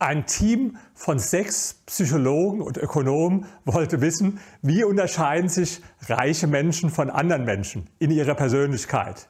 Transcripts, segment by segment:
Ein Team von sechs Psychologen und Ökonomen wollte wissen, wie unterscheiden sich reiche Menschen von anderen Menschen in ihrer Persönlichkeit.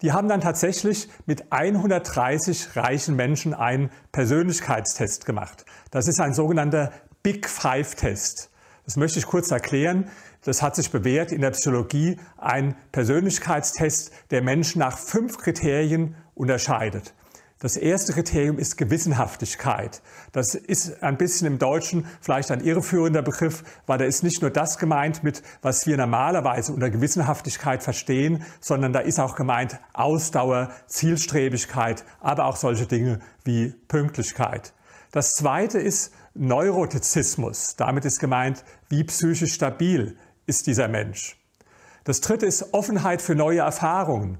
Die haben dann tatsächlich mit 130 reichen Menschen einen Persönlichkeitstest gemacht. Das ist ein sogenannter Big Five Test. Das möchte ich kurz erklären. Das hat sich bewährt in der Psychologie ein Persönlichkeitstest, der Menschen nach fünf Kriterien unterscheidet. Das erste Kriterium ist Gewissenhaftigkeit. Das ist ein bisschen im Deutschen vielleicht ein irreführender Begriff, weil da ist nicht nur das gemeint mit, was wir normalerweise unter Gewissenhaftigkeit verstehen, sondern da ist auch gemeint Ausdauer, Zielstrebigkeit, aber auch solche Dinge wie Pünktlichkeit. Das zweite ist Neurotizismus. Damit ist gemeint, wie psychisch stabil ist dieser Mensch. Das dritte ist Offenheit für neue Erfahrungen.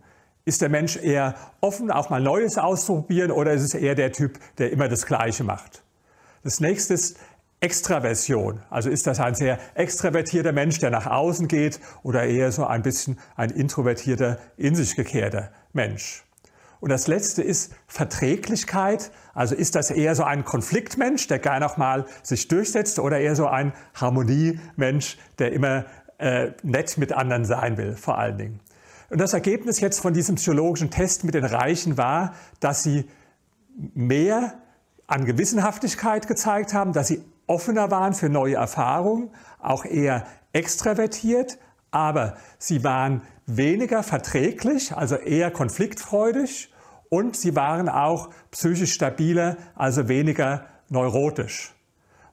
Ist der Mensch eher offen, auch mal Neues auszuprobieren oder ist es eher der Typ, der immer das Gleiche macht? Das nächste ist Extraversion. Also ist das ein sehr extravertierter Mensch, der nach außen geht oder eher so ein bisschen ein introvertierter, in sich gekehrter Mensch? Und das letzte ist Verträglichkeit. Also ist das eher so ein Konfliktmensch, der gerne auch mal sich durchsetzt oder eher so ein Harmoniemensch, der immer äh, nett mit anderen sein will, vor allen Dingen. Und das Ergebnis jetzt von diesem psychologischen Test mit den Reichen war, dass sie mehr an Gewissenhaftigkeit gezeigt haben, dass sie offener waren für neue Erfahrungen, auch eher extravertiert, aber sie waren weniger verträglich, also eher konfliktfreudig und sie waren auch psychisch stabiler, also weniger neurotisch.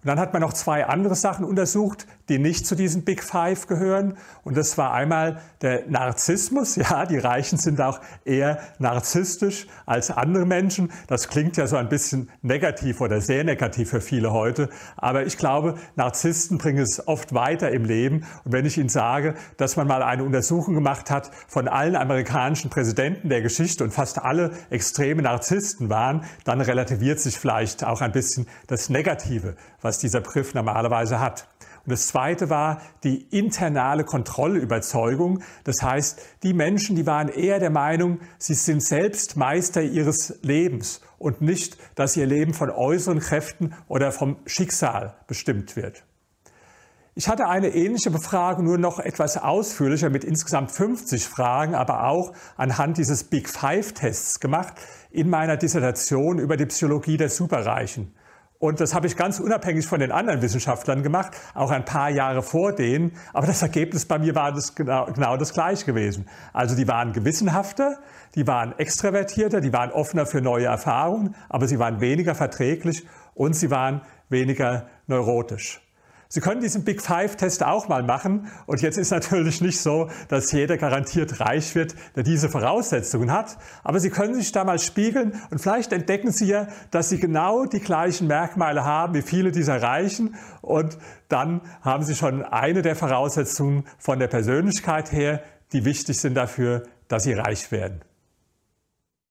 Und dann hat man noch zwei andere Sachen untersucht, die nicht zu diesen Big Five gehören. Und das war einmal der Narzissmus. Ja, die Reichen sind auch eher narzisstisch als andere Menschen. Das klingt ja so ein bisschen negativ oder sehr negativ für viele heute. Aber ich glaube, Narzissten bringen es oft weiter im Leben. Und wenn ich Ihnen sage, dass man mal eine Untersuchung gemacht hat von allen amerikanischen Präsidenten der Geschichte und fast alle extreme Narzissten waren, dann relativiert sich vielleicht auch ein bisschen das Negative, was was dieser Begriff normalerweise hat. Und das zweite war die internale Kontrollüberzeugung. Das heißt, die Menschen, die waren eher der Meinung, sie sind selbst Meister ihres Lebens und nicht, dass ihr Leben von äußeren Kräften oder vom Schicksal bestimmt wird. Ich hatte eine ähnliche Befragung nur noch etwas ausführlicher mit insgesamt 50 Fragen, aber auch anhand dieses Big Five Tests gemacht in meiner Dissertation über die Psychologie der Superreichen. Und das habe ich ganz unabhängig von den anderen Wissenschaftlern gemacht, auch ein paar Jahre vor denen. Aber das Ergebnis bei mir war das genau, genau das gleiche gewesen. Also die waren gewissenhafter, die waren extravertierter, die waren offener für neue Erfahrungen, aber sie waren weniger verträglich und sie waren weniger neurotisch. Sie können diesen Big Five-Test auch mal machen. Und jetzt ist natürlich nicht so, dass jeder garantiert reich wird, der diese Voraussetzungen hat. Aber Sie können sich da mal spiegeln und vielleicht entdecken Sie ja, dass Sie genau die gleichen Merkmale haben wie viele dieser Reichen. Und dann haben Sie schon eine der Voraussetzungen von der Persönlichkeit her, die wichtig sind dafür, dass Sie reich werden.